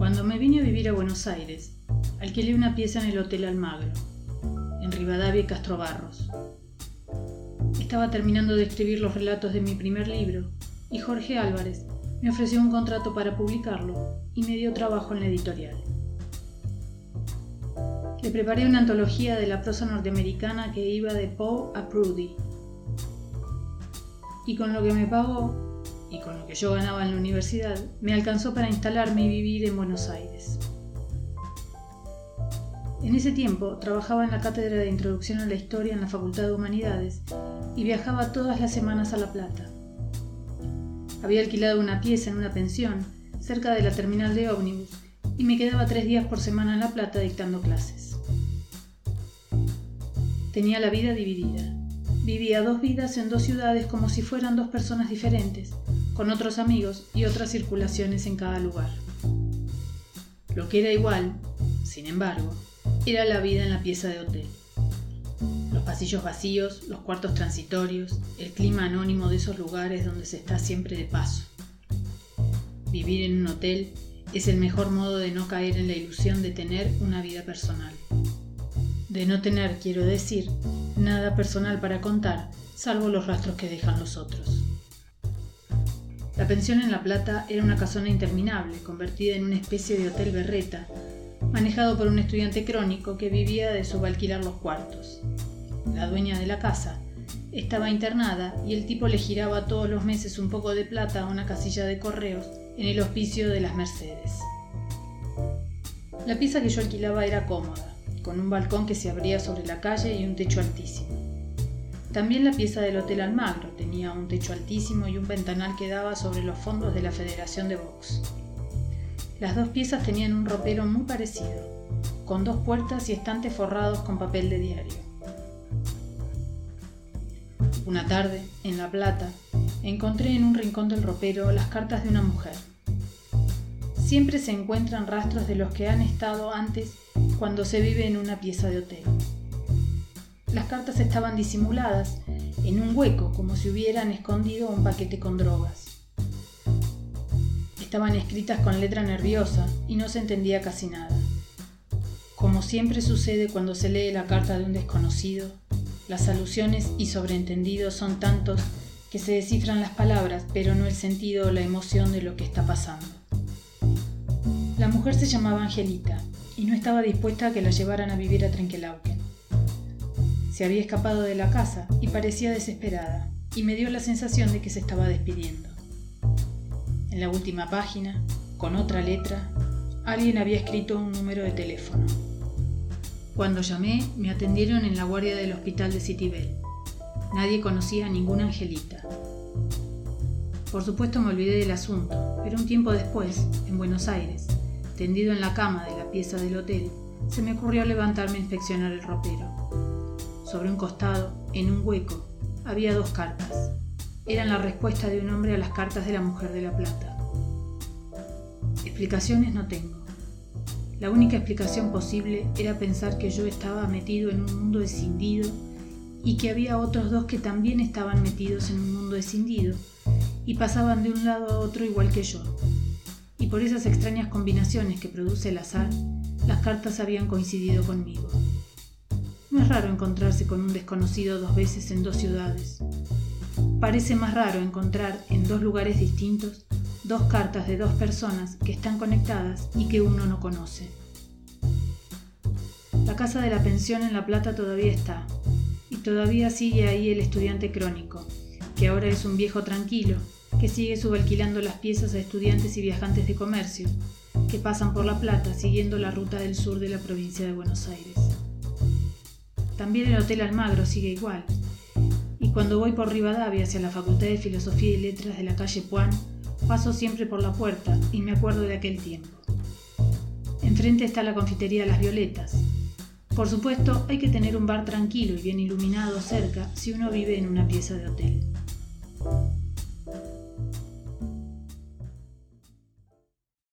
Cuando me vine a vivir a Buenos Aires, alquilé una pieza en el Hotel Almagro, en Rivadavia y Castro Barros. Estaba terminando de escribir los relatos de mi primer libro y Jorge Álvarez me ofreció un contrato para publicarlo y me dio trabajo en la editorial. Le preparé una antología de la prosa norteamericana que iba de Poe a Prudy. Y con lo que me pagó, y con lo que yo ganaba en la universidad, me alcanzó para instalarme y vivir en Buenos Aires. En ese tiempo trabajaba en la cátedra de Introducción a la Historia en la Facultad de Humanidades y viajaba todas las semanas a La Plata. Había alquilado una pieza en una pensión cerca de la terminal de ómnibus y me quedaba tres días por semana en La Plata dictando clases. Tenía la vida dividida. Vivía dos vidas en dos ciudades como si fueran dos personas diferentes, con otros amigos y otras circulaciones en cada lugar. Lo que era igual, sin embargo, era la vida en la pieza de hotel. Los pasillos vacíos, los cuartos transitorios, el clima anónimo de esos lugares donde se está siempre de paso. Vivir en un hotel es el mejor modo de no caer en la ilusión de tener una vida personal. De no tener, quiero decir, nada personal para contar, salvo los rastros que dejan los otros. La pensión en La Plata era una casona interminable, convertida en una especie de hotel berreta, manejado por un estudiante crónico que vivía de subalquilar los cuartos. La dueña de la casa estaba internada y el tipo le giraba todos los meses un poco de plata a una casilla de correos en el hospicio de las Mercedes. La pieza que yo alquilaba era cómoda, con un balcón que se abría sobre la calle y un techo altísimo. También la pieza del Hotel Almagro tenía un techo altísimo y un ventanal que daba sobre los fondos de la Federación de Box. Las dos piezas tenían un ropero muy parecido, con dos puertas y estantes forrados con papel de diario. Una tarde, en La Plata, encontré en un rincón del ropero las cartas de una mujer. Siempre se encuentran rastros de los que han estado antes cuando se vive en una pieza de hotel. Las cartas estaban disimuladas en un hueco como si hubieran escondido un paquete con drogas. Estaban escritas con letra nerviosa y no se entendía casi nada. Como siempre sucede cuando se lee la carta de un desconocido, las alusiones y sobreentendidos son tantos que se descifran las palabras, pero no el sentido o la emoción de lo que está pasando. La mujer se llamaba Angelita y no estaba dispuesta a que la llevaran a vivir a Trenquelauquen. Se había escapado de la casa y parecía desesperada, y me dio la sensación de que se estaba despidiendo. En la última página, con otra letra, alguien había escrito un número de teléfono. Cuando llamé, me atendieron en la guardia del hospital de Citibel. Nadie conocía a ninguna angelita. Por supuesto me olvidé del asunto, pero un tiempo después, en Buenos Aires, tendido en la cama de la pieza del hotel, se me ocurrió levantarme a inspeccionar el ropero. Sobre un costado, en un hueco, había dos cartas. Eran la respuesta de un hombre a las cartas de la mujer de la plata. Explicaciones no tengo. La única explicación posible era pensar que yo estaba metido en un mundo escindido y que había otros dos que también estaban metidos en un mundo escindido y pasaban de un lado a otro igual que yo. Y por esas extrañas combinaciones que produce el azar, las cartas habían coincidido conmigo. No es raro encontrarse con un desconocido dos veces en dos ciudades. Parece más raro encontrar en dos lugares distintos dos cartas de dos personas que están conectadas y que uno no conoce. La casa de la pensión en La Plata todavía está, y todavía sigue ahí el estudiante crónico, que ahora es un viejo tranquilo, que sigue subalquilando las piezas a estudiantes y viajantes de comercio, que pasan por La Plata siguiendo la ruta del sur de la provincia de Buenos Aires. También el Hotel Almagro sigue igual. Y cuando voy por Rivadavia hacia la Facultad de Filosofía y Letras de la calle Puan, paso siempre por la puerta y me acuerdo de aquel tiempo. Enfrente está la confitería Las Violetas. Por supuesto, hay que tener un bar tranquilo y bien iluminado cerca si uno vive en una pieza de hotel.